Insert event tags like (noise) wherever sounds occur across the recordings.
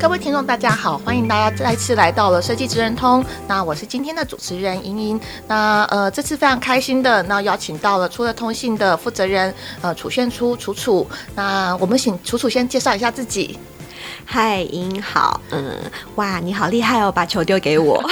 各位听众，大家好，欢迎大家再次来到了设计职人通。那我是今天的主持人莹莹。那呃，这次非常开心的，那邀请到了出乐通信的负责人呃楚炫初楚楚。那我们请楚楚先介绍一下自己。嗨，莹好，嗯，哇，你好厉害哦，把球丢给我。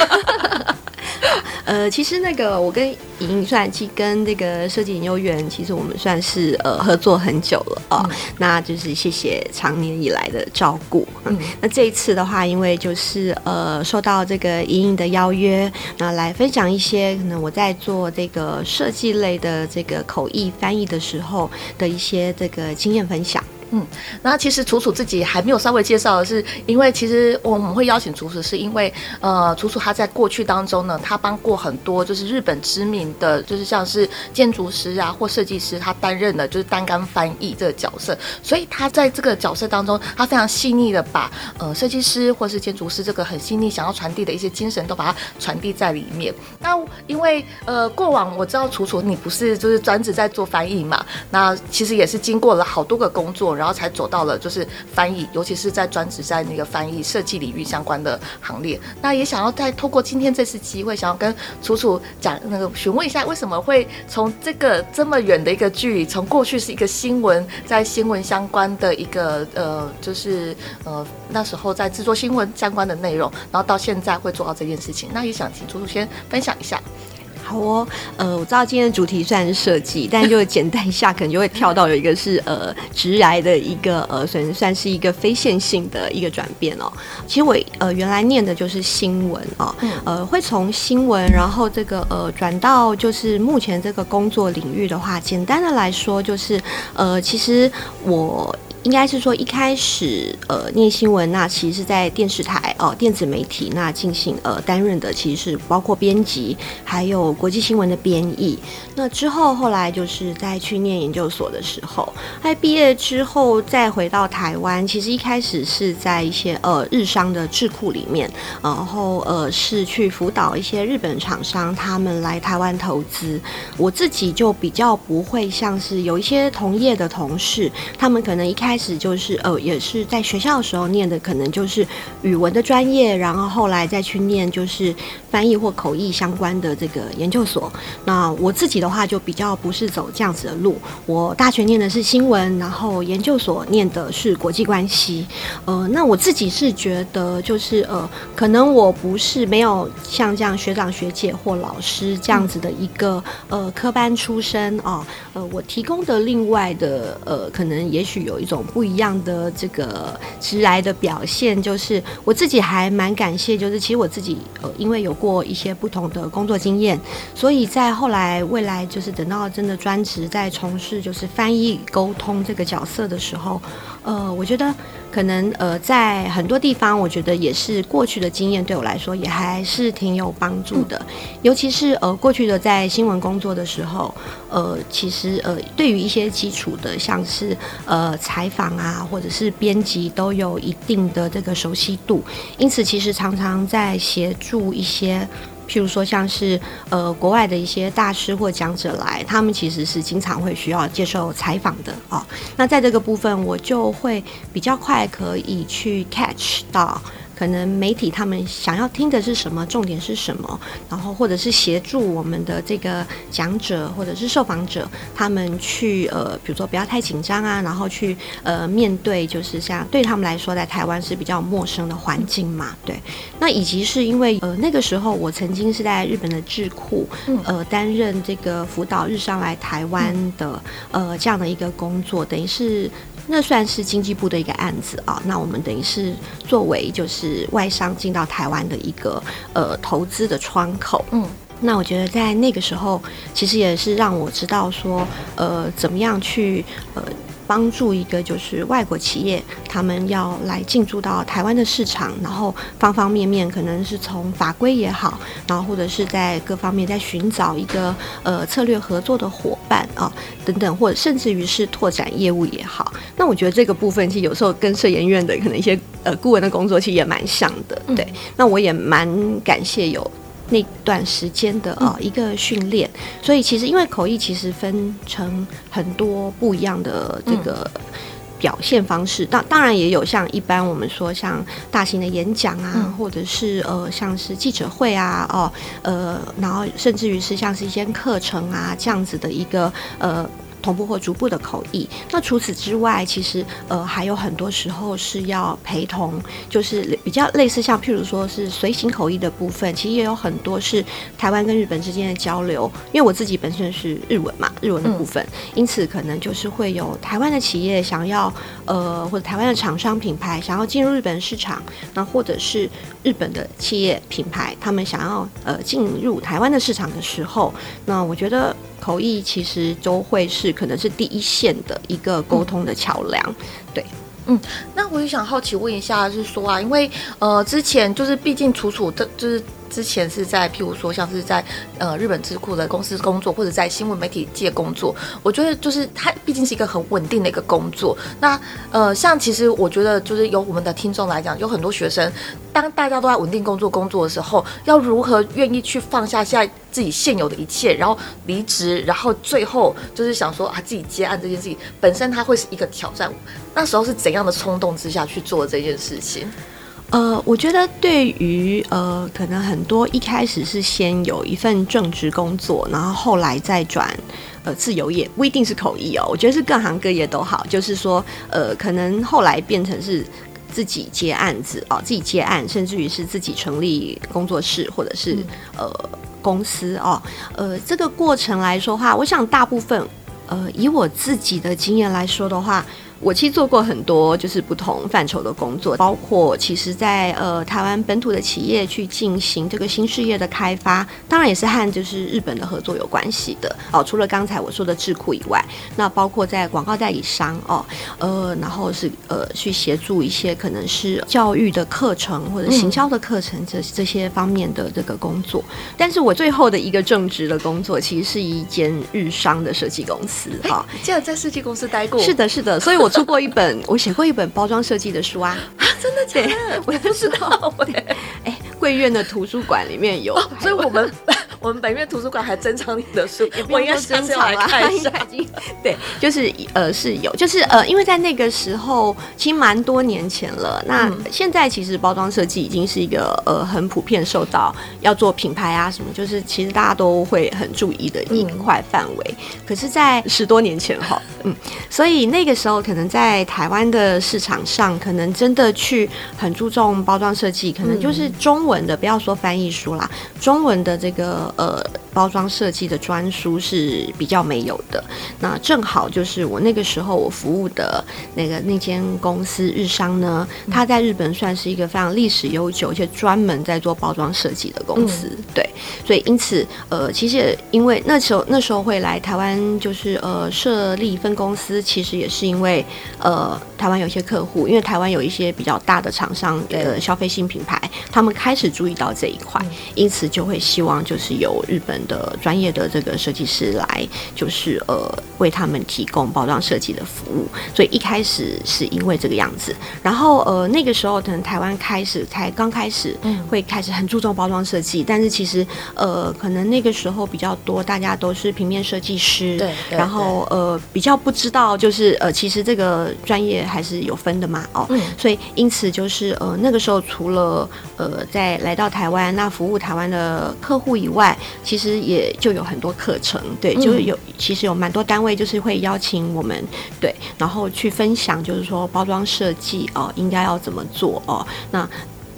(laughs) 呃，其实那个我跟莹莹算其跟那个设计研究员，其实我们算是呃合作很久了啊、哦嗯。那就是谢谢长年以来的照顾。嗯，那这一次的话，因为就是呃受到这个莹莹的邀约，那来分享一些可能我在做这个设计类的这个口译翻译的时候的一些这个经验分享。嗯，那其实楚楚自己还没有稍微介绍的是，因为其实我们会邀请楚楚，是因为呃，楚楚他在过去当中呢，他帮过很多就是日本知名的，就是像是建筑师啊或设计师，他担任的就是单杆翻译这个角色，所以他在这个角色当中，他非常细腻的把呃设计师或是建筑师这个很细腻想要传递的一些精神都把它传递在里面。那因为呃过往我知道楚楚你不是就是专职在做翻译嘛，那其实也是经过了好多个工作。然后才走到了就是翻译，尤其是在专职在那个翻译设计领域相关的行列。那也想要再透过今天这次机会，想要跟楚楚讲那个询问一下，为什么会从这个这么远的一个距离，从过去是一个新闻，在新闻相关的一个呃，就是呃那时候在制作新闻相关的内容，然后到现在会做到这件事情。那也想请楚楚先分享一下。好哦，呃，我知道今天的主题虽然是设计，但就简单一下，可能就会跳到有一个是呃直癌的一个呃算算是一个非线性的一个转变哦。其实我呃原来念的就是新闻哦，呃会从新闻，然后这个呃转到就是目前这个工作领域的话，简单的来说就是呃其实我。应该是说一开始呃念新闻，那其实是在电视台哦、电子媒体那进行呃担任的，其实是包括编辑，还有国际新闻的编译。那之后后来就是在去念研究所的时候，在毕业之后再回到台湾，其实一开始是在一些呃日商的智库里面，然后呃是去辅导一些日本厂商他们来台湾投资。我自己就比较不会像是有一些同业的同事，他们可能一开开始就是呃，也是在学校的时候念的，可能就是语文的专业，然后后来再去念就是翻译或口译相关的这个研究所。那我自己的话就比较不是走这样子的路，我大学念的是新闻，然后研究所念的是国际关系。呃，那我自己是觉得就是呃，可能我不是没有像这样学长学姐或老师这样子的一个呃科班出身啊，呃，我提供的另外的呃，可能也许有一种。不一样的这个直来的表现，就是我自己还蛮感谢，就是其实我自己呃，因为有过一些不同的工作经验，所以在后来未来就是等到真的专职在从事就是翻译沟通这个角色的时候，呃，我觉得。可能呃，在很多地方，我觉得也是过去的经验对我来说也还是挺有帮助的。尤其是呃，过去的在新闻工作的时候，呃，其实呃，对于一些基础的，像是呃采访啊，或者是编辑，都有一定的这个熟悉度。因此，其实常常在协助一些。譬如说，像是呃国外的一些大师或讲者来，他们其实是经常会需要接受采访的哦。那在这个部分，我就会比较快可以去 catch 到。可能媒体他们想要听的是什么，重点是什么，然后或者是协助我们的这个讲者或者是受访者，他们去呃，比如说不要太紧张啊，然后去呃面对就是像对他们来说，在台湾是比较陌生的环境嘛，对。那以及是因为呃那个时候我曾经是在日本的智库呃担任这个辅导日商来台湾的呃这样的一个工作，等于是。那算是经济部的一个案子啊，那我们等于是作为就是外商进到台湾的一个呃投资的窗口，嗯，那我觉得在那个时候，其实也是让我知道说，呃，怎么样去呃帮助一个就是外国企业，他们要来进驻到台湾的市场，然后方方面面可能是从法规也好，然后或者是在各方面在寻找一个呃策略合作的伙伴啊等等，或者甚至于是拓展业务也好。那我觉得这个部分其实有时候跟社研院的可能一些呃顾问的工作其实也蛮像的，对。嗯、那我也蛮感谢有。那段时间的啊一个训练，所以其实因为口译其实分成很多不一样的这个表现方式，当当然也有像一般我们说像大型的演讲啊，或者是呃像是记者会啊，哦呃，然后甚至于是像是一些课程啊这样子的一个呃。同步或逐步的口译。那除此之外，其实呃还有很多时候是要陪同，就是比较类似像譬如说是随行口译的部分，其实也有很多是台湾跟日本之间的交流。因为我自己本身是日文嘛，日文的部分，嗯、因此可能就是会有台湾的企业想要呃或者台湾的厂商品牌想要进入日本市场，那或者是日本的企业品牌他们想要呃进入台湾的市场的时候，那我觉得。口译其实都会是可能是第一线的一个沟通的桥梁，对，嗯，那我也想好奇问一下，就是说啊，因为呃之前就是毕竟楚楚的，就是。之前是在譬如说像是在呃日本智库的公司工作，或者在新闻媒体界工作，我觉得就是它毕竟是一个很稳定的一个工作。那呃像其实我觉得就是由我们的听众来讲，有很多学生，当大家都在稳定工作工作的时候，要如何愿意去放下现在自己现有的一切，然后离职，然后最后就是想说啊自己接案这件事情本身它会是一个挑战。那时候是怎样的冲动之下去做这件事情？呃，我觉得对于呃，可能很多一开始是先有一份正职工作，然后后来再转呃自由业，不一定是口译哦。我觉得是各行各业都好，就是说呃，可能后来变成是自己接案子哦，自己接案，甚至于是自己成立工作室或者是呃公司哦。呃，这个过程来说话，我想大部分呃，以我自己的经验来说的话。我其实做过很多就是不同范畴的工作，包括其实在呃台湾本土的企业去进行这个新事业的开发，当然也是和就是日本的合作有关系的哦。除了刚才我说的智库以外，那包括在广告代理商哦，呃，然后是呃去协助一些可能是教育的课程或者行销的课程这这些方面的这个工作。但是我最后的一个正职的工作，其实是一间日商的设计公司哈。既然在设计公司待过，是的，是的，所以我。出过一本，我写过一本包装设计的书啊！啊，真的假的？我也不知道。哎，贵院的图书馆里面有，哦，所以我们。我们本院图书馆还珍藏你的书，我应该珍藏来看一下。(laughs) 对，就是呃是有，就是呃，因为在那个时候，其实蛮多年前了。那现在其实包装设计已经是一个呃很普遍受到要做品牌啊什么，就是其实大家都会很注意的一块范围。嗯、可是，在十多年前哈，嗯，所以那个时候可能在台湾的市场上，可能真的去很注重包装设计，可能就是中文的，不要说翻译书啦，中文的这个。呃，包装设计的专书是比较没有的。那正好就是我那个时候我服务的那个那间公司日商呢，它在日本算是一个非常历史悠久，而且专门在做包装设计的公司。嗯、对，所以因此呃，其实因为那时候那时候会来台湾，就是呃设立分公司，其实也是因为呃台湾有些客户，因为台湾有一些比较大的厂商的消费性品牌，他们开始注意到这一块，因此就会希望就是。有日本的专业的这个设计师来，就是呃为他们提供包装设计的服务，所以一开始是因为这个样子，然后呃那个时候可能台湾开始才刚开始会开始很注重包装设计，但是其实呃可能那个时候比较多大家都是平面设计师，对，然后呃比较不知道就是呃其实这个专业还是有分的嘛，哦，嗯，所以因此就是呃那个时候除了呃在来到台湾那服务台湾的客户以外，其实也就有很多课程，对，就是有其实有蛮多单位就是会邀请我们，对，然后去分享，就是说包装设计哦，应该要怎么做哦。那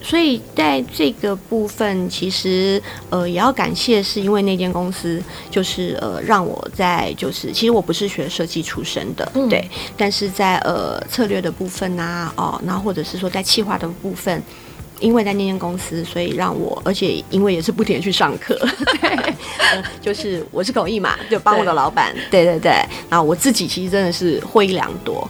所以在这个部分，其实呃也要感谢，是因为那间公司就是呃让我在就是其实我不是学设计出身的，对，但是在呃策略的部分啊，哦，然后或者是说在企划的部分。因为在那间公司，所以让我，而且因为也是不停的去上课，(laughs) 对，呃、就是我是口译嘛，就帮我的老板，对对对，然后我自己其实真的是获益良多。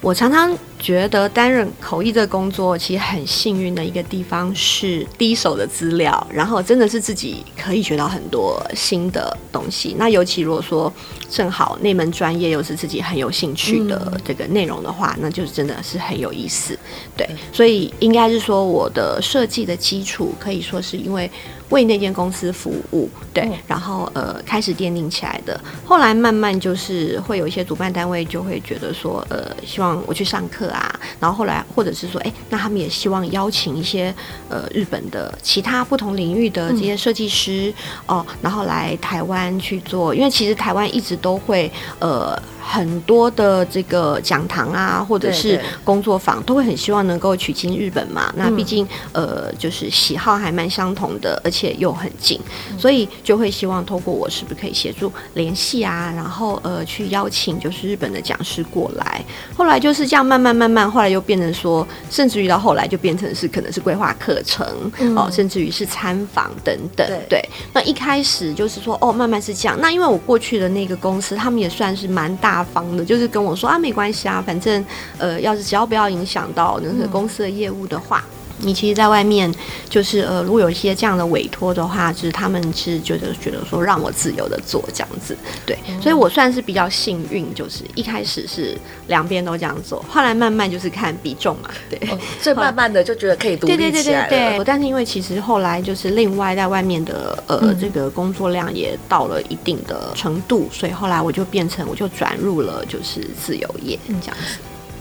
我常常觉得担任口译这个工作，其实很幸运的一个地方是第一手的资料，然后真的是自己可以学到很多新的东西。那尤其如果说正好那门专业又是自己很有兴趣的这个内容的话，那就是真的是很有意思。对，所以应该是说我的设计的基础可以说是因为。为那间公司服务，对，然后呃开始奠定起来的。后来慢慢就是会有一些主办单位就会觉得说，呃，希望我去上课啊。然后后来或者是说，哎，那他们也希望邀请一些呃日本的其他不同领域的这些设计师哦，然后来台湾去做。因为其实台湾一直都会呃。很多的这个讲堂啊，或者是工作坊，都会很希望能够取经日本嘛。那毕竟呃，就是喜好还蛮相同的，而且又很近，所以就会希望透过我是不是可以协助联系啊，然后呃去邀请就是日本的讲师过来。后来就是这样慢慢慢慢，后来又变成说，甚至于到后来就变成是可能是规划课程哦，甚至于是参访等等。对，那一开始就是说哦，慢慢是这样。那因为我过去的那个公司，他们也算是蛮大。大方的，就是跟我说啊，没关系啊，反正呃，要是只要不要影响到那个公司的业务的话。嗯你其实，在外面就是呃，如果有一些这样的委托的话，就是他们是觉得觉得说让我自由的做这样子，对，嗯、所以我算是比较幸运，就是一开始是两边都这样做，后来慢慢就是看比重嘛，对，哦、所以慢慢的就觉得可以独立起来了。对对对对，但是因为其实后来就是另外在外面的呃、嗯、这个工作量也到了一定的程度，所以后来我就变成我就转入了就是自由业这样子。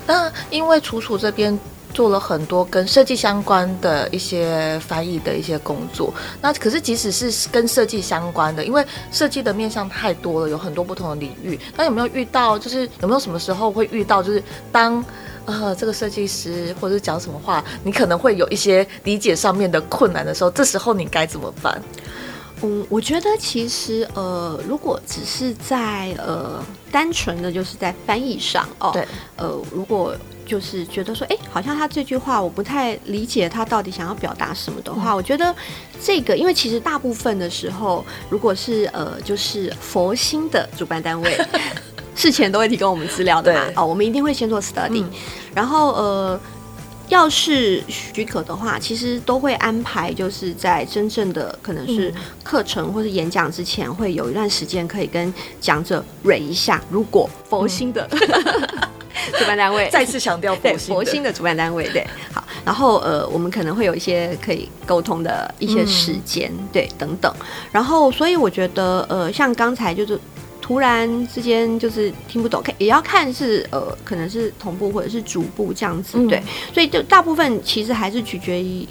那因为楚楚这边。做了很多跟设计相关的一些翻译的一些工作，那可是即使是跟设计相关的，因为设计的面向太多了，有很多不同的领域。那有没有遇到，就是有没有什么时候会遇到，就是当呃这个设计师或者是讲什么话，你可能会有一些理解上面的困难的时候，这时候你该怎么办？嗯，我觉得其实呃，如果只是在呃单纯的就是在翻译上哦，对，呃，如果。就是觉得说，哎，好像他这句话我不太理解，他到底想要表达什么的话，嗯、我觉得这个，因为其实大部分的时候，如果是呃，就是佛心的主办单位，事前都会提供我们资料的嘛，哦，我们一定会先做 study，、嗯、然后呃，要是许可的话，其实都会安排，就是在真正的可能是课程或是演讲之前，会有一段时间可以跟讲者蕊一下，如果佛心的。嗯 (laughs) (laughs) 主办单位。再次强调，对佛心的主办单位，对，好，然后呃，我们可能会有一些可以沟通的一些时间，嗯、对，等等，然后所以我觉得呃，像刚才就是突然之间就是听不懂，看也要看是呃，可能是同步或者是逐步这样子，对，嗯、所以就大部分其实还是取决于。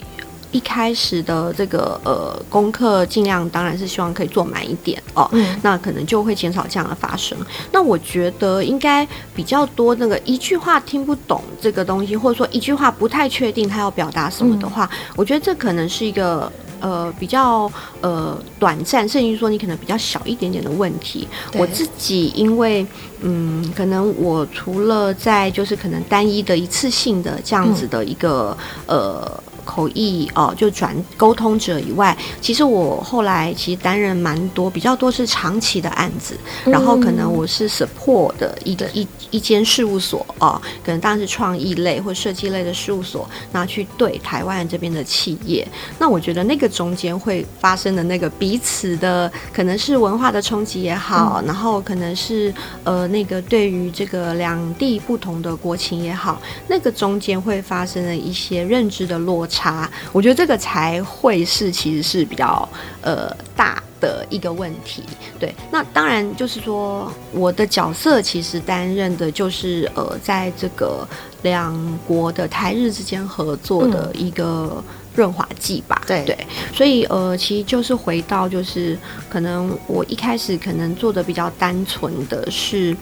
一开始的这个呃功课，尽量当然是希望可以做满一点哦，嗯、那可能就会减少这样的发生。那我觉得应该比较多那个一句话听不懂这个东西，或者说一句话不太确定他要表达什么的话，嗯、我觉得这可能是一个呃比较呃短暂，甚至于说你可能比较小一点点的问题。我自己因为嗯，可能我除了在就是可能单一的一次性的这样子的一个、嗯、呃。口译哦，就转沟通者以外，其实我后来其实担任蛮多，比较多是长期的案子，然后可能我是 support 的一个一一间事务所哦，可能当然是创意类或设计类的事务所，那去对台湾这边的企业，那我觉得那个中间会发生的那个彼此的可能是文化的冲击也好，嗯、然后可能是呃那个对于这个两地不同的国情也好，那个中间会发生的一些认知的落差。差，我觉得这个才会是其实是比较呃大的一个问题。对，那当然就是说我的角色其实担任的就是呃，在这个两国的台日之间合作的一个润滑剂吧。对、嗯、对，所以呃，其实就是回到就是可能我一开始可能做的比较单纯的是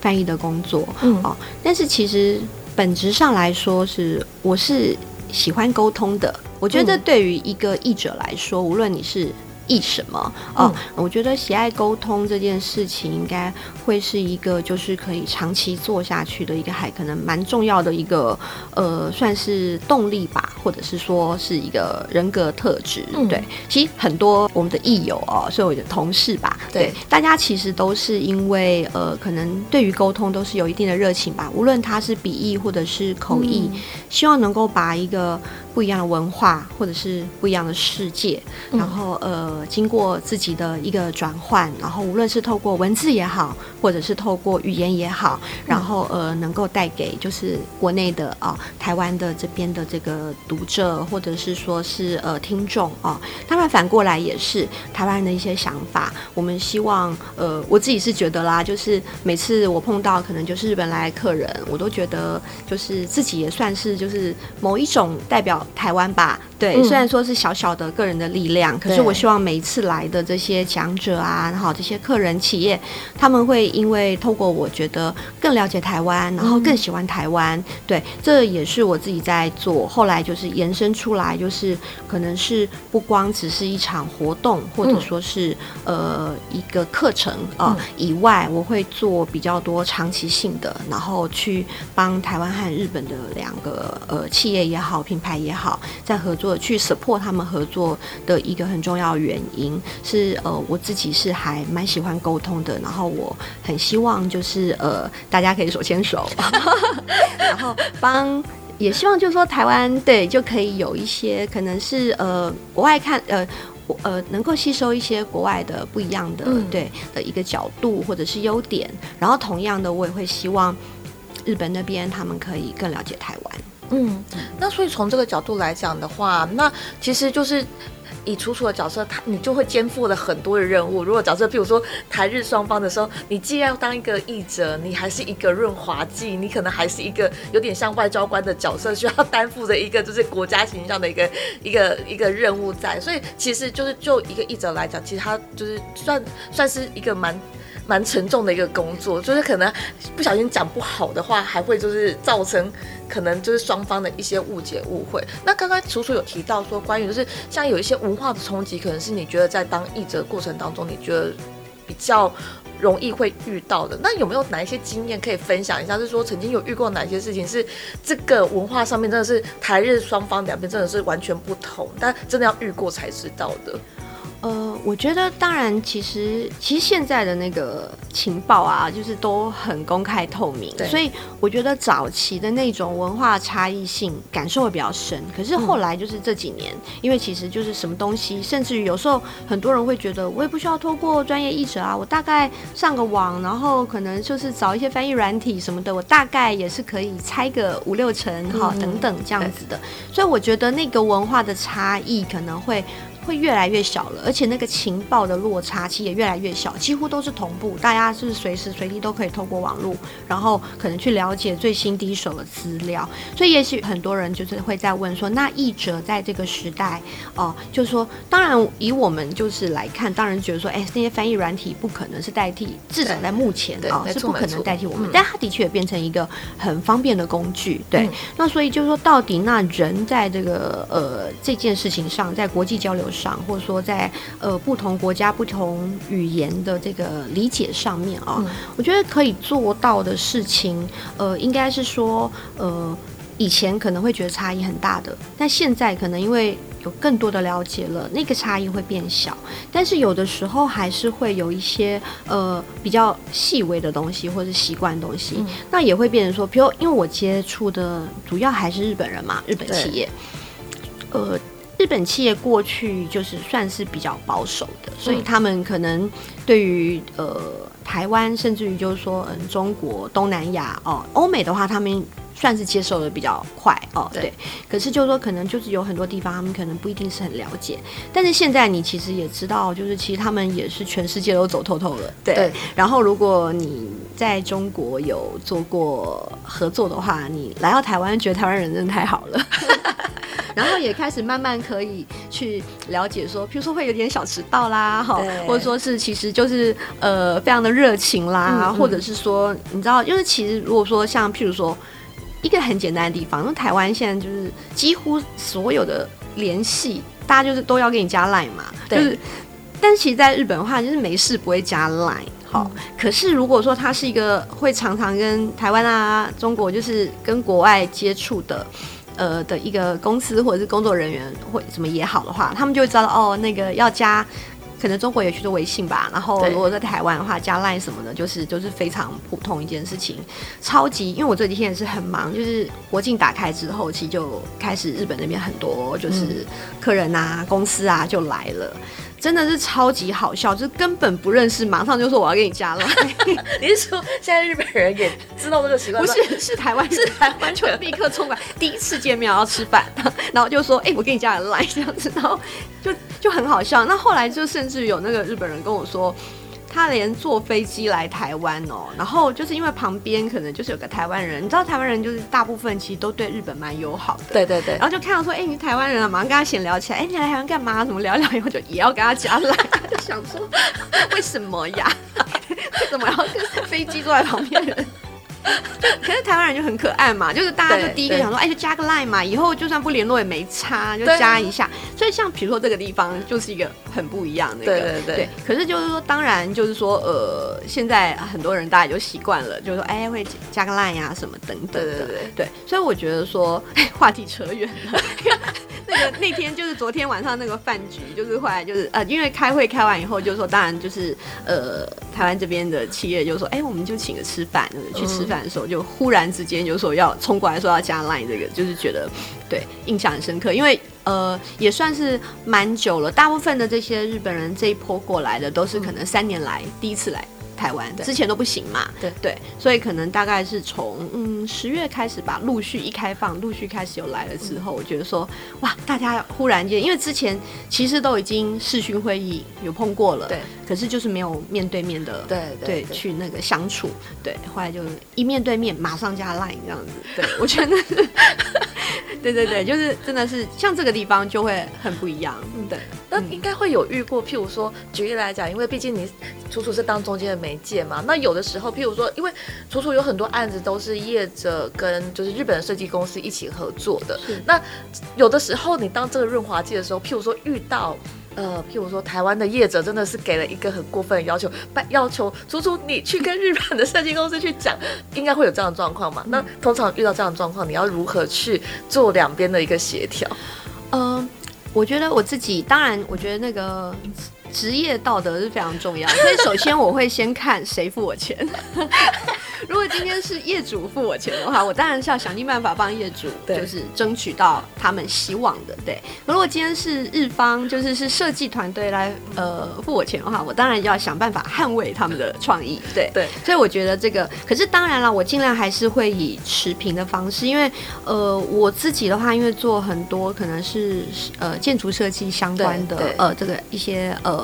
翻译的工作，嗯哦，但是其实本质上来说是我是。喜欢沟通的，我觉得对于一个译者来说，无论你是意什么哦、嗯。我觉得喜爱沟通这件事情，应该会是一个就是可以长期做下去的一个，还可能蛮重要的一个呃，算是动力吧，或者是说是一个人格特质。嗯、对，其实很多我们的益友哦，所以我的同事吧，对，对大家其实都是因为呃，可能对于沟通都是有一定的热情吧，无论他是笔译或者是口译，嗯、希望能够把一个。不一样的文化，或者是不一样的世界，嗯、然后呃，经过自己的一个转换，然后无论是透过文字也好，或者是透过语言也好，然后呃，能够带给就是国内的啊、呃，台湾的这边的这个读者，或者是说是呃听众啊，当然反过来也是台湾人的一些想法。我们希望呃，我自己是觉得啦，就是每次我碰到可能就是日本来的客人，我都觉得就是自己也算是就是某一种代表。台湾吧，对、嗯，虽然说是小小的个人的力量，可是我希望每一次来的这些讲者啊，然后这些客人企业，他们会因为透过我觉得更了解台湾，然后更喜欢台湾、嗯，对，这也是我自己在做。后来就是延伸出来，就是可能是不光只是一场活动，或者说是、嗯、呃一个课程啊、以外，我会做比较多长期性的，然后去帮台湾和日本的两个呃企业也好，品牌也好。在合作去 support 他们合作的一个很重要原因是，呃，我自己是还蛮喜欢沟通的，然后我很希望就是呃，大家可以手牵手，(laughs) 然后帮，也希望就是说台湾对就可以有一些可能是呃国外看呃呃能够吸收一些国外的不一样的、嗯、对的一个角度或者是优点，然后同样的我也会希望日本那边他们可以更了解台湾。嗯，那所以从这个角度来讲的话，那其实就是以楚楚的角色，他你就会肩负了很多的任务。如果角色，比如说台日双方的时候，你既要当一个译者，你还是一个润滑剂，你可能还是一个有点像外交官的角色，需要担负的一个就是国家形象的一个 (laughs) 一个一个任务在。所以其实就是就一个译者来讲，其实他就是算算是一个蛮。蛮沉重的一个工作，就是可能不小心讲不好的话，还会就是造成可能就是双方的一些误解误会。那刚刚楚楚有提到说，关于就是像有一些文化的冲击，可能是你觉得在当译者过程当中，你觉得比较容易会遇到的。那有没有哪一些经验可以分享一下？是说曾经有遇过哪些事情是这个文化上面真的是台日双方两边真的是完全不同，但真的要遇过才知道的。呃，我觉得当然，其实其实现在的那个情报啊，就是都很公开透明，所以我觉得早期的那种文化差异性感受会比较深。可是后来就是这几年，嗯，因为其实就是什么东西，甚至于有时候很多人会觉得，我也不需要透过专业译者啊，我大概上个网，然后可能就是找一些翻译软体什么的，我大概也是可以猜个五六成，哈，等等这样子的。所以我觉得那个文化的差异可能会。会越来越小了，而且那个情报的落差其实也越来越小，几乎都是同步，大家是随时随地都可以透过网络，然后可能去了解最新第一手的资料。所以也许很多人就是会在问说，那译者在这个时代，哦、呃，就是说，当然以我们就是来看，当然觉得说，哎，那些翻译软体不可能是代替，至少在目前啊、哦、是不可能代替我们，但它的确也变成一个很方便的工具。对，嗯、那所以就是说，到底那人在这个呃这件事情上，在国际交流上，或者说在呃不同国家不同语言的这个理解上面啊、嗯，我觉得可以做到的事情，呃，应该是说，呃，以前可能会觉得差异很大的，但现在可能因为有更多的了解了，那个差异会变小。但是有的时候还是会有一些呃比较细微的东西，或者是习惯的东西、嗯，那也会变成说，比如因为我接触的主要还是日本人嘛，日本企业，呃。日本企业过去就是算是比较保守的，所以他们可能对于呃台湾，甚至于就是说嗯中国、东南亚哦、欧美的话，他们算是接受的比较快哦。对，可是就是说可能就是有很多地方他们可能不一定是很了解。但是现在你其实也知道，就是其实他们也是全世界都走透透了。对。对，然后如果你在中国有做过合作的话，你来到台湾，觉得台湾人真的太好了。(laughs) (laughs) 然后也开始慢慢可以去了解说，譬如说会有点小迟到啦，哈，或者说是其实就是呃非常的热情啦，嗯嗯，或者是说你知道，就是其实如果说像譬如说一个很简单的地方，因为台湾现在就是几乎所有的联系，大家就是都要给你加 line 嘛，就是但是其实在日本的话，就是没事不会加 Line。好，可是如果说他是一个会常常跟台湾啊、中国就是跟国外接触的，呃的一个公司或者是工作人员或什么也好的话，他们就会知道哦，那个要加。可能中国也去做微信吧，然后如果在台湾的话加 Line 什么的，就是就是非常普通一件事情，超级。因为我这几天也是很忙，就是国境打开之后，其实就开始日本那边很多就是客人啊、嗯、公司啊就来了。真的是超级好笑，就是根本不认识，马上就说我要给你加了。(laughs) 你是说现在日本人也知道这个习惯？不是，是台湾，是台湾 (laughs) 就立刻冲过来，第一次见面要吃饭，(laughs) 然后就说：“哎、欸，我给你加了 Line 这样子。”然后就就很好笑。那后来就甚至有那个日本人跟我说。他连坐飞机来台湾哦，然后就是因为旁边可能就是有个台湾人，你知道台湾人就是大部分其实都对日本蛮友好的，对对对，然后就看到说，哎、欸，你是台湾人啊，马上跟他闲聊起来，哎、欸，你来台湾干嘛？怎么聊聊以后就也要跟他加来，(laughs) 就想说为什么呀？(laughs) 为什么要跟飞机坐在旁边人？(laughs) 可是台湾人就很可爱嘛，就是大家就第一个想说，哎、欸，就加个 line 嘛，以后就算不联络也没差，就加一下。所以像比如说这个地方就是一个很不一样的一个，对对对，对。可是就是说，当然就是说，呃，现在很多人大家也就习惯了，就是说，哎、欸，会加个 line 呀、啊、什么等等的，对对对，对。所以我觉得说，哎，话题扯远了。那个那天就是昨天晚上那个饭局，就是后来就是呃，因为开会开完以后，就是说当然就是呃，台湾这边的企业就说，哎、我们就请个吃饭，去吃饭的时候就忽然之间就说要冲过来说要加 Line 这个，就是觉得对印象很深刻，因为呃也算是蛮久了，大部分的这些日本人这一波过来的都是可能三年来第一次来。台湾之前都不行嘛，对。对，所以可能大概是从嗯十月开始吧，陆续一开放，陆续开始有来了之后，我觉得说哇，大家忽然间，因为之前其实都已经视讯会议有碰过了，对，可是就是没有面对面的，对对，对，去那个相处，对，后来就一面对面马上加 Line 这样子，对 (laughs) 我觉得 (laughs) 是。对对对，就是真的是像这个地方就会很不一样。嗯，对，那应该会有遇过，譬如说举例来讲，因为毕竟你楚楚是当中间的媒介嘛，那有的时候，譬如说，因为楚楚有很多案子都是业者跟就是日本的设计公司一起合作的，那有的时候你当这个润滑剂的时候，譬如说遇到。呃，譬如说，台湾的业者真的是给了一个很过分的要求，要求楚楚你去跟日本的设计公司去讲，应该会有这样的状况嘛？那通常遇到这样的状况，你要如何去做两边的一个协调？嗯、呃，我觉得我自己，当然，我觉得那个职业道德是非常重要，所以首先我会先看谁付我钱。(laughs) 如果今天是业主付我钱的话，我当然是要想尽办法帮业主，就是争取到他们希望的。对，如果今天是日方，就是是设计团队来呃付我钱的话，我当然要想办法捍卫他们的创意。对对，所以我觉得这个，可是当然了，我尽量还是会以持平的方式，因为呃我自己的话，因为做很多可能是呃建筑设计相关的呃这个一些呃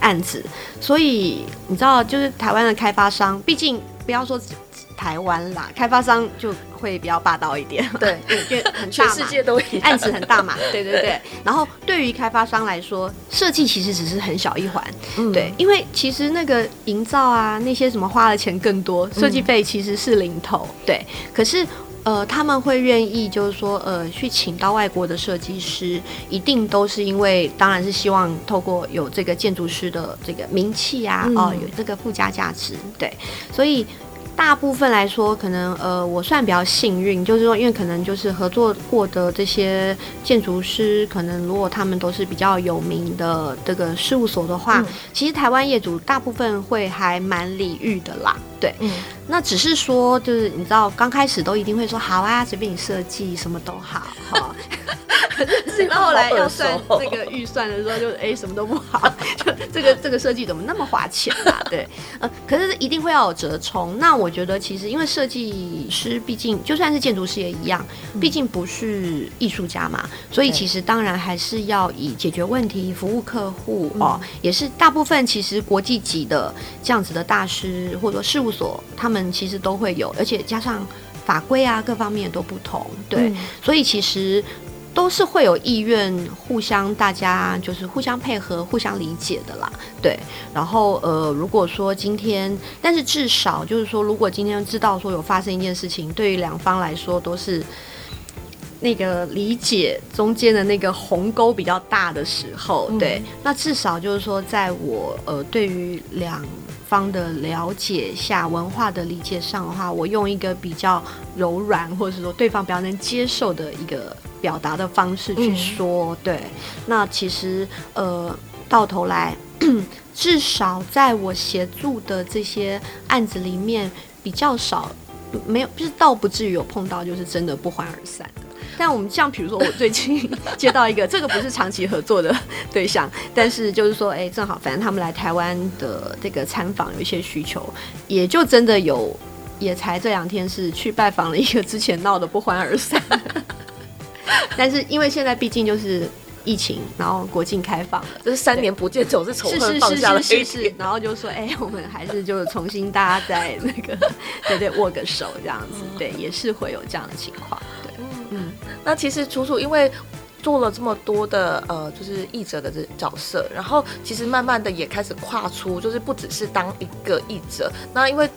案子，所以你知道，就是台湾的开发商，毕竟。不要说台湾啦，开发商就会比较霸道一点，对，(laughs) 因为很大嘛，全世界都一样，案子很大嘛，(laughs) 对对对。然后对于开发商来说，设计其实只是很小一环，嗯，对，因为其实那个营造啊，那些什么花的钱更多，设计费其实是零头，嗯，对。可是。呃，他们会愿意，就是说，呃，去请到外国的设计师，一定都是因为，当然是希望透过有这个建筑师的这个名气啊，哦、嗯呃，有这个附加价值，对，所以。大部分来说，可能呃，我算比较幸运，就是说，因为可能就是合作过的这些建筑师，可能如果他们都是比较有名的这个事务所的话，嗯、其实台湾业主大部分会还蛮礼遇的啦。对，嗯，那只是说，就是你知道，刚开始都一定会说好啊，随便你设计，什么都好，哈。可是后来要算这个预算的时候就，就哎什么都不好，就这个这个设计怎么那么花钱啊？对，呃，可是一定会要有折冲。那我觉得其实因为设计师毕竟就算是建筑师也一样，毕竟不是艺术家嘛，所以其实当然还是要以解决问题、服务客户哦，也是大部分其实国际级的这样子的大师或者说事务所，他们其实都会有，而且加上法规啊各方面都不同，对，所以其实。都是会有意愿互相，大家就是互相配合、互相理解的啦。对，然后呃，如果说今天，但是至少就是说，如果今天知道说有发生一件事情，对于两方来说都是。那个理解中间的那个鸿沟比较大的时候，对，那至少就是说，在我呃对于两方的了解下，文化的理解上的话，我用一个比较柔软，或者是说对方比较能接受的一个表达的方式去说，嗯、对，那其实呃到头来，至少在我协助的这些案子里面，比较少。没有，就是倒不至于有碰到，就是真的不欢而散的。但我们像比如说，我最近接到一个，这个不是长期合作的对象，但是就是说，哎，正好反正他们来台湾的这个参访有一些需求，也就真的有，也才这两天是去拜访了一个之前闹得不欢而散。但是因为现在毕竟就是。疫情，然后国境开放了，(laughs) 就是三年不见，总是仇恨放下了是是是是是，然后就说，哎，我们还是就重新大家在那个，(laughs) 对对，握个手这样子，对，也是会有这样的情况，对，嗯，那其实楚楚因为做了这么多的呃，就是译者的这角色，然后其实慢慢的也开始跨出，就是不只是当一个译者，那因为。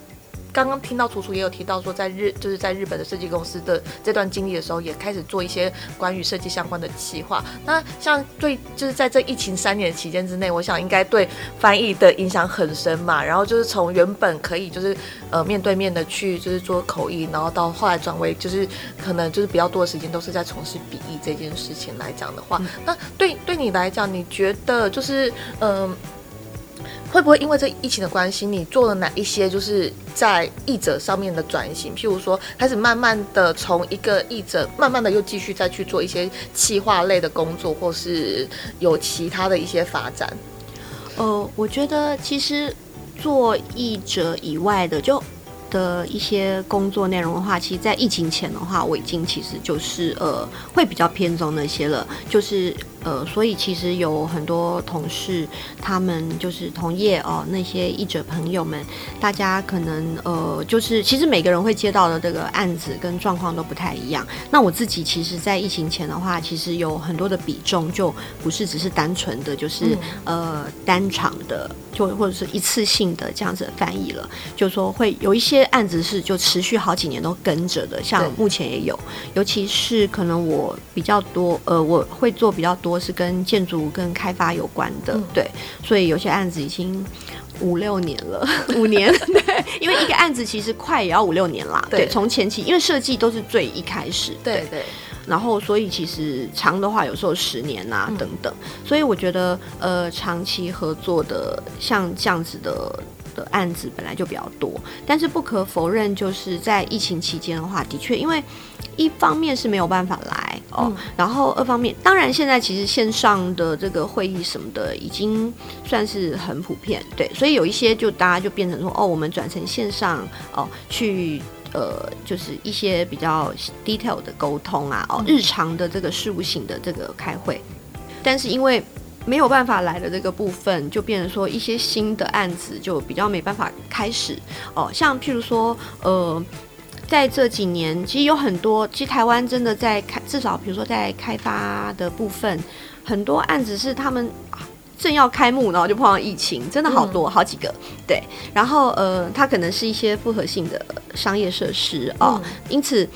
刚刚听到楚楚也有提到说，在日就是在日本的设计公司的这段经历的时候，也开始做一些关于设计相关的企划。那像对就是在这疫情三年期间之内，我想应该对翻译的影响很深嘛。然后就是从原本可以就是呃面对面的去就是做口译，然后到后来转为就是可能就是比较多的时间都是在从事笔译这件事情来讲的话，那对对你来讲，你觉得就是嗯。会不会因为这疫情的关系，你做了哪一些就是在译者上面的转型？譬如说，开始慢慢的从一个译者，慢慢的又继续再去做一些企划类的工作，或是有其他的一些发展？呃，我觉得其实做译者以外的就的一些工作内容的话，其实，在疫情前的话，我已经其实就是呃，会比较偏重那些了，就是。呃，所以其实有很多同事，他们就是同业哦，那些译者朋友们，大家可能呃，就是其实每个人会接到的这个案子跟状况都不太一样。那我自己其实，在疫情前的话，其实有很多的比重，就不是只是单纯的就是、嗯、呃单场的，就或者是一次性的这样子的翻译了。就是说会有一些案子是就持续好几年都跟着的，像目前也有，尤其是可能我比较多，呃，我会做比较多。多是跟建筑跟开发有关的，嗯、对，所以有些案子已经五六年了，五年，(laughs) 对，因为一个案子其实快也要五六年啦，对，从前期因为设计都是最一开始，对对，对，然后所以其实长的话有时候十年呐、啊嗯、等等，所以我觉得呃长期合作的像这样子的。的案子本来就比较多，但是不可否认，就是在疫情期间的话，的确，因为一方面是没有办法来哦，嗯、然后二方面，当然现在其实线上的这个会议什么的已经算是很普遍，对，所以有一些就大家就变成说，哦，我们转成线上哦，去呃，就是一些比较 detail 的沟通啊，哦，日常的这个事务性的这个开会，但是因为。没有办法来的这个部分，就变成说一些新的案子就比较没办法开始哦。像譬如说，呃，在这几年，其实有很多，其实台湾真的在开，至少比如说在开发的部分，很多案子是他们正要开幕，然后就碰到疫情，真的好多、嗯、好几个。对，然后呃，它可能是一些复合性的商业设施哦，嗯、因此。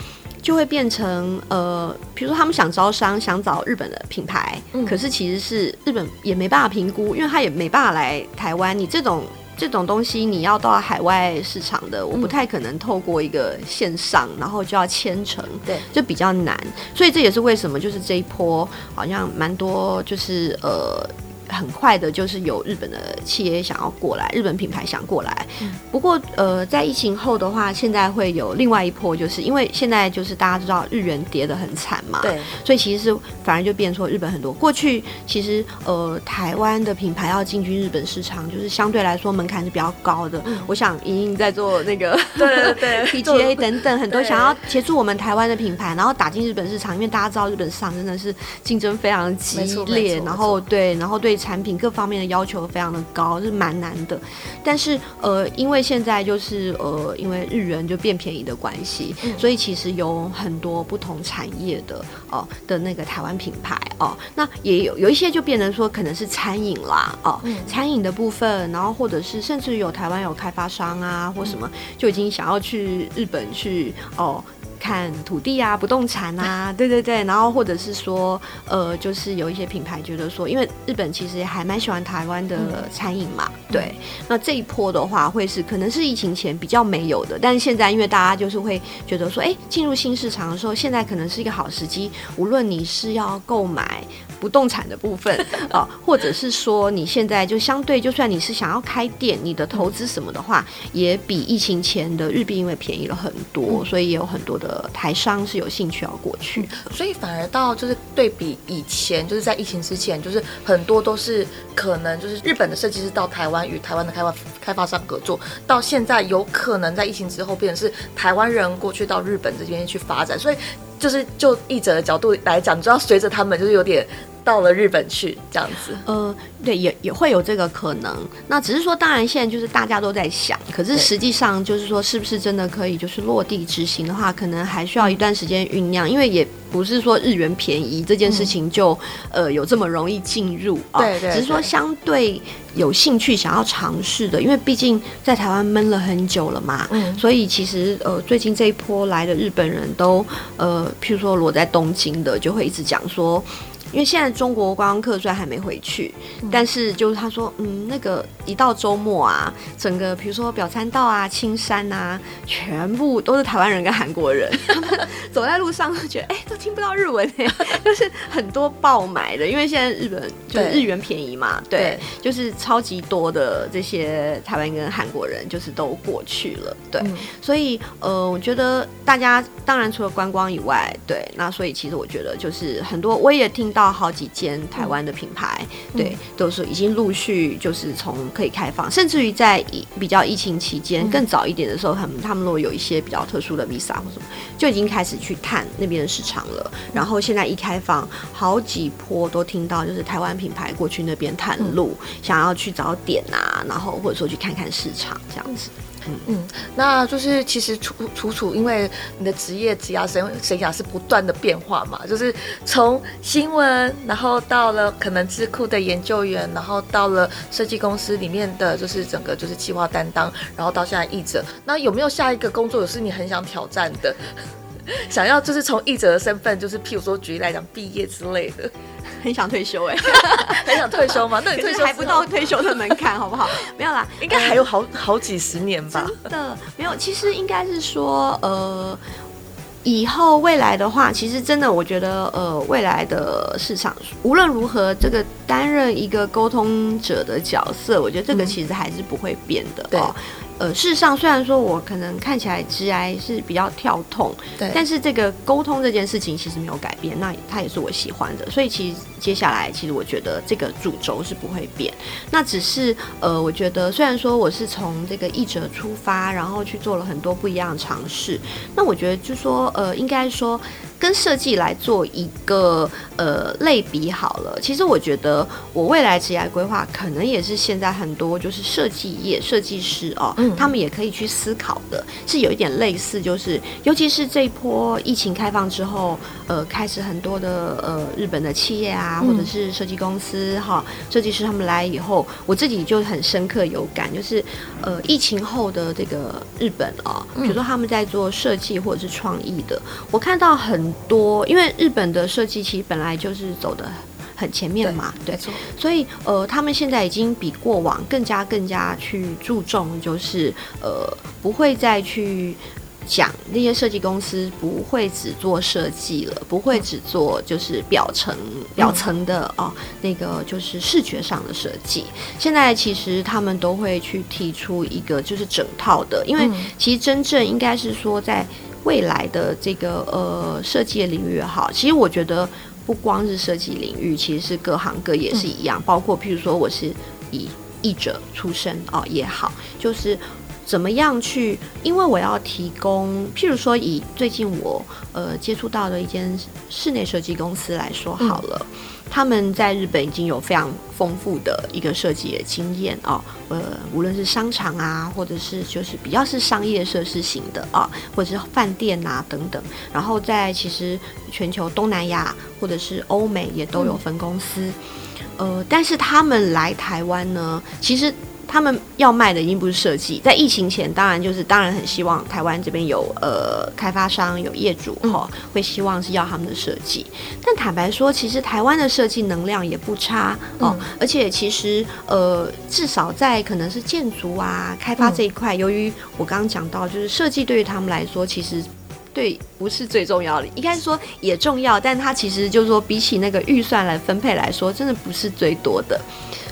就会变成呃，比如说他们想招商，想找日本的品牌，嗯、可是其实是日本也没办法评估，因为他也没办法来台湾。你这种这种东西，你要到海外市场的，我不太可能透过一个线上，然后就要签成，对，就比较难。所以这也是为什么，就是这一波好像蛮多，就是呃。很快的，就是有日本的企业想要过来，日本品牌想过来。嗯、不过，呃，在疫情后的话，现在会有另外一波，就是因为现在就是大家知道日元跌得很惨嘛，对，所以其实是反而就变成说日本很多过去其实呃台湾的品牌要进军日本市场，就是相对来说门槛是比较高的。嗯、我想莹莹在做那个对对对 (laughs) PGA 等等很多想要协助我们台湾的品牌，然后打进日本市场，因为大家知道日本市场真的是竞争非常激烈，然后对，然后对。产品各方面的要求非常的高，是蛮难的。但是呃，因为现在就是呃，因为日元就变便宜的关系，嗯、所以其实有很多不同产业的哦、呃、的那个台湾品牌哦、呃，那也有有一些就变成说可能是餐饮啦哦，餐饮的部分，然后或者是甚至有台湾有开发商啊或什么，就已经想要去日本去哦。呃看土地啊、不动产啊，对。对对，然后或者是说，呃，就是有一些品牌觉得说，因为日本其实还蛮喜欢台湾的餐饮嘛，嗯、对，那这一波的话会是可能是疫情前比较没有的，但是现在因为大家就是会觉得说，哎，进入新市场的时候，现在可能是一个好时机，无论你是要购买。不动产的部分啊，或者是说你现在就相对，就算你是想要开店，你的投资什么的话，也比疫情前的日币因为便宜了很多，所以也有很多的台商是有兴趣要过去，所以反而到就是对比以前，就是在疫情之前，就是很多都是可能就是日本的设计师到台湾与台湾的开发开发商合作，到现在有可能在疫情之后变成是台湾人过去到日本这边去发展，所以就是就译者的角度来讲，你知道随着他们就是有点。到了日本去这样子，呃，对，也也会有这个可能。那只是说，当然现在就是大家都在想，可是实际上就是说，是不是真的可以就是落地执行的话，可能还需要一段时间酝酿，因为也不是说日元便宜这件事情就、嗯、呃有这么容易进入啊。对，对对。只是说相对有兴趣想要尝试的，因为毕竟在台湾闷了很久了嘛，嗯，所以其实呃最近这一波来的日本人都呃，譬如说我在东京的，就会一直讲说。因为现在中国观光客虽然还没回去，嗯、但是就是他说，嗯，那个一到周末啊，整个比如说表参道啊、青山啊，全部都是台湾人跟韩国人，他 (laughs) 们走在路上都觉得，哎、欸，都听不到日文哎，(laughs) 就是很多爆买的，因为现在日本就是日元便宜嘛，对，对。就是超级多的这些台湾跟韩国人就是都过去了，对，嗯、所以呃，我觉得大家当然除了观光以外，对，那所以其实我觉得就是很多，我也听到。到好几间台湾的品牌，嗯、对，都是已经陆续就是从可以开放，甚至于在比较疫情期间更早一点的时候，他们他们如果有一些比较特殊的 visa 或什么，就已经开始去探那边的市场了。然后现在一开放，好几波都听到就是台湾品牌过去那边探路，嗯、想要去找点啊，然后或者说去看看市场这样子。嗯，那就是其实楚楚楚，因为你的职业职涯生生涯是不断的变化嘛，就是从新闻，然后到了可能智库的研究员，然后到了设计公司里面的就是整个就是企划担当，然后到现在译者，那有没有下一个工作也是你很想挑战的？(laughs) 想要就是从译者的身份，就是譬如说举例来讲毕业之类的。很想退休哎、欸，(laughs) 很想退休吗？那你退休还不到退休的门槛，好不好？(laughs) 没有啦，应该还有好好几十年吧。真的没有，其实应该是说，呃，以后未来的话，其实真的，我觉得，呃，未来的市场无论如何，这个担任一个沟通者的角色，我觉得这个其实还是不会变的。对。呃，事实上，虽然说我可能看起来直癌是比较跳痛，对，但是这个沟通这件事情其实没有改变，那它也是我喜欢的，所以其实接下来其实我觉得这个主轴是不会变，那只是呃，我觉得虽然说我是从这个译者出发，然后去做了很多不一样的尝试，那我觉得就说呃，应该说。跟设计来做一个呃类比好了，其实我觉得我未来职业规划可能也是现在很多就是设计业设计师哦，嗯、他们也可以去思考的，是有一点类似，就是尤其是这一波疫情开放之后，呃，开始很多的呃日本的企业啊，或者是设计公司哈，设计师他们来以后，我自己就很深刻有感，就是呃疫情后的这个日本啊，比如说他们在做设计或者是创意的，我看到很。多，因为日本的设计其实本来就是走的很前面嘛，对，对，所以呃，他们现在已经比过往更加更加去注重，就是呃，不会再去讲那些设计公司不会只做设计了，不会只做就是表层表层的哦，那个就是视觉上的设计。现在其实他们都会去提出一个就是整套的，因为其实真正应该是说在。未来的这个呃设计领域也好，其实我觉得不光是设计领域，其实是各行各业是一样，嗯、包括譬如说我是以译者出身哦也好，就是怎么样去，因为我要提供，譬如说以最近我呃接触到的一间室内设计公司来说好了。嗯他们在日本已经有非常丰富的一个设计的经验哦，呃，无论是商场啊，或者是就是比较是商业设施型的啊，或者是饭店啊等等，然后在其实全球东南亚或者是欧美也都有分公司，嗯、呃，但是他们来台湾呢，其实。他们要卖的已经不是设计，在疫情前，当然就是当然很希望台湾这边有呃开发商有业主哈、哦，会希望是要他们的设计。但坦白说，其实台湾的设计能量也不差哦，而且其实呃至少在可能是建筑啊开发这一块，由于我刚刚讲到，就是设计对于他们来说，其实。对，不是最重要的，应该说也重要，但它其实就是说，比起那个预算来分配来说，真的不是最多的，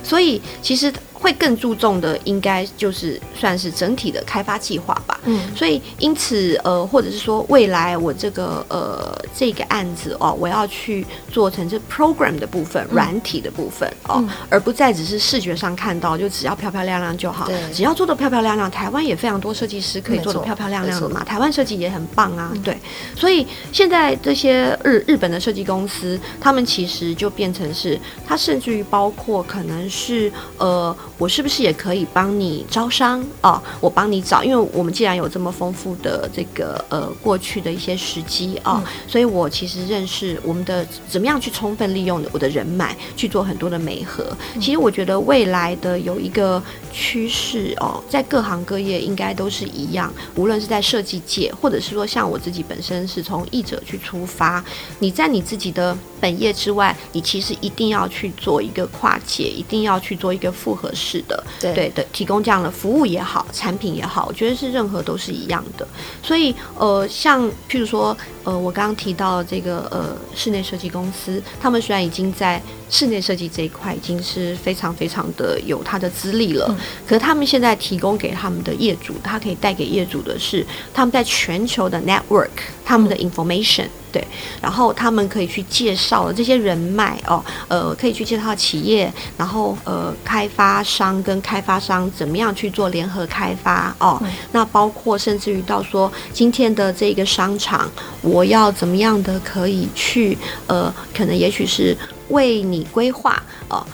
所以其实。会更注重的，应该就是算是整体的开发计划吧。嗯，所以因此，呃，或者是说，未来我这个呃这个案子哦，我要去做成这 program 的部分，软体的部分哦，嗯、而不再只是视觉上看到，就只要漂漂亮亮就好。对，只要做的漂漂亮亮，台湾也非常多设计师可以做的漂漂亮亮的嘛。台湾设计也很棒啊，嗯、对。所以现在这些日日本的设计公司，他们其实就变成是，它甚至于包括可能是呃。我是不是也可以帮你招商哦？我帮你找，因为我们既然有这么丰富的这个呃过去的一些时机啊，哦嗯、所以我其实认识我们的怎么样去充分利用我的人脉去做很多的媒合。其实我觉得未来的有一个趋势哦，在各行各业应该都是一样，无论是在设计界，或者是说像我自己本身是从译者去出发，你在你自己的本业之外，你其实一定要去做一个跨界，一定要去做一个复合式。是的，对对的，提供这样的服务也好，产品也好，我觉得是任何都是一样的。所以，呃，像譬如说，呃，我刚刚提到这个呃室内设计公司，他们虽然已经在室内设计这一块已经是非常非常的有他的资历了，嗯、可是他们现在提供给他们的业主，他可以带给业主的是他们在全球的 network，他们的 information。嗯对，然后他们可以去介绍这些人脉哦，呃，可以去介绍企业，然后呃，开发商跟开发商怎么样去做联合开发哦，嗯、那包括甚至于到说今天的这个商场，我要怎么样的可以去呃，可能也许是为你规划哦，呃，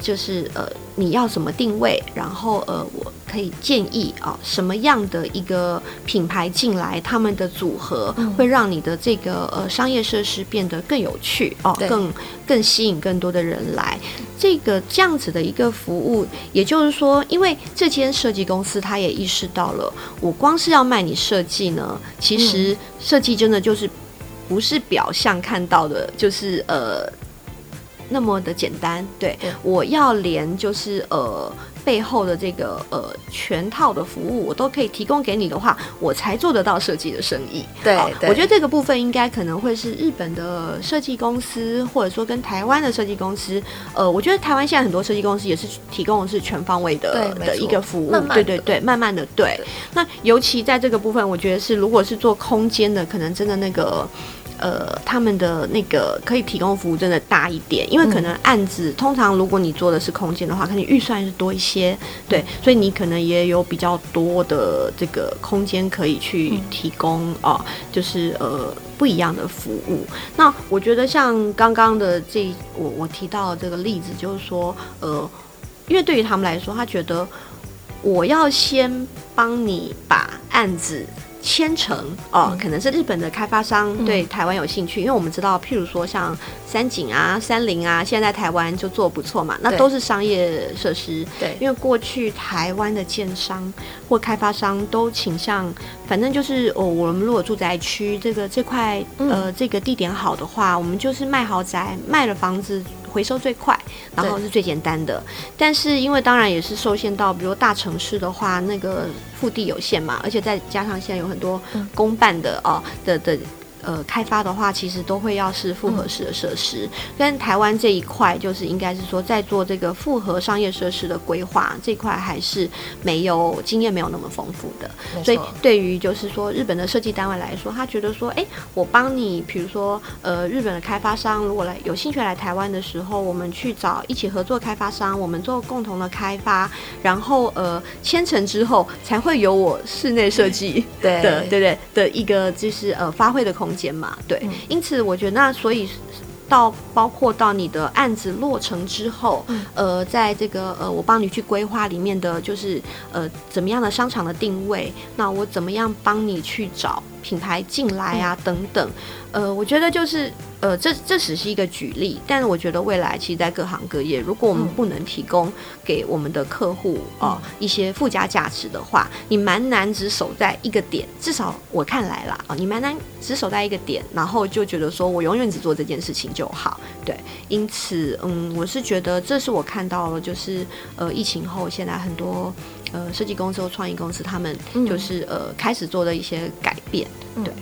就是呃。你要怎么定位？然后呃，我可以建议啊、哦，什么样的一个品牌进来，他们的组合会让你的这个呃商业设施变得更有趣哦，对更更吸引更多的人来。这个这样子的一个服务，也就是说，因为这间设计公司他也意识到了，我光是要卖你设计呢，其实设计真的就是不是表象看到的，就是呃。那么的简单，对，对我要连就是呃背后的这个呃全套的服务，我都可以提供给你的话，我才做得到设计的生意。对，对我觉得这个部分应该可能会是日本的设计公司，或者说跟台湾的设计公司。呃，我觉得台湾现在很多设计公司也是提供的是全方位的的一个服务。慢慢对对对，慢慢的对。对那尤其在这个部分，我觉得是如果是做空间的，可能真的那个。呃，他们的那个可以提供服务真的大一点，因为可能案子、嗯、通常如果你做的是空间的话，可能预算是多一些，对，嗯、所以你可能也有比较多的这个空间可以去提供啊、嗯呃，就是呃不一样的服务。那我觉得像刚刚的这我我提到的这个例子，就是说呃，因为对于他们来说，他觉得我要先帮你把案子。千城哦，嗯、可能是日本的开发商对台湾有兴趣，嗯、因为我们知道，譬如说像三井啊、三菱啊，现在在台湾就做不错嘛，那都是商业设施。对，因为过去台湾的建商或开发商都倾向，反正就是哦，我们如果住宅区这个这块呃这个地点好的话，我们就是卖豪宅，卖了房子。回收最快，然后是最简单的。但是因为当然也是受限到，比如大城市的话，那个腹地有限嘛，而且再加上现在有很多公办的哦的的。呃，开发的话，其实都会要是复合式的设施。跟、嗯、台湾这一块，就是应该是说，在做这个复合商业设施的规划这块，还是没有经验，没有那么丰富的。所以，对于就是说日本的设计单位来说，他觉得说，哎，我帮你，比如说，呃，日本的开发商如果来有兴趣来台湾的时候，我们去找一起合作开发商，我们做共同的开发，然后呃，签成之后才会有我室内设计的，对对对的一个就是呃发挥的空间。间嘛，对，因此我觉得那所以到包括到你的案子落成之后，呃，在这个呃，我帮你去规划里面的就是呃，怎么样的商场的定位，那我怎么样帮你去找品牌进来啊等等。呃，我觉得就是。呃，这这只是一个举例，但是我觉得未来其实，在各行各业，如果我们不能提供给我们的客户啊、呃、一些附加价值的话，你蛮难只守在一个点。至少我看来啦，啊、呃，你蛮难只守在一个点，然后就觉得说我永远只做这件事情就好。对，因此，嗯，我是觉得这是我看到了，就是呃，疫情后现在很多呃设计公司或创意公司，他们就是呃开始做的一些改变，对。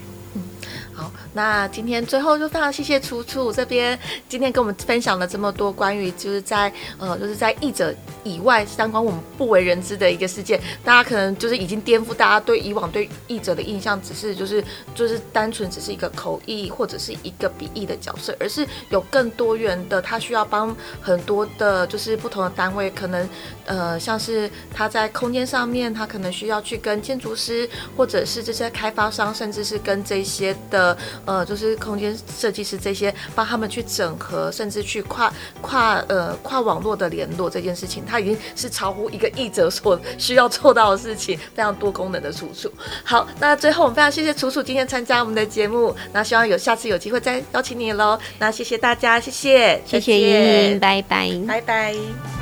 那今天最后就非常谢谢楚楚这边今天跟我们分享了这么多关于就是在呃就是在译者以外相关我们不为人知的一个世界，大家可能就是已经颠覆大家对以往对译者的印象，只是就是就是单纯只是一个口译或者是一个笔译的角色，而是有更多元的，他需要帮很多的就是不同的单位，可能呃像是他在空间上面，他可能需要去跟建筑师或者是这些开发商，甚至是跟这些的。呃，就是空间设计师这些帮他们去整合，甚至去跨跨呃跨网络的联络这件事情，它已经是超乎一个译者所 (laughs) 需要做到的事情，非常多功能的楚楚。好，那最后我们非常谢谢楚楚今天参加我们的节目，那希望有下次有机会再邀请你喽。那谢谢大家，谢谢，谢谢，拜拜，拜拜。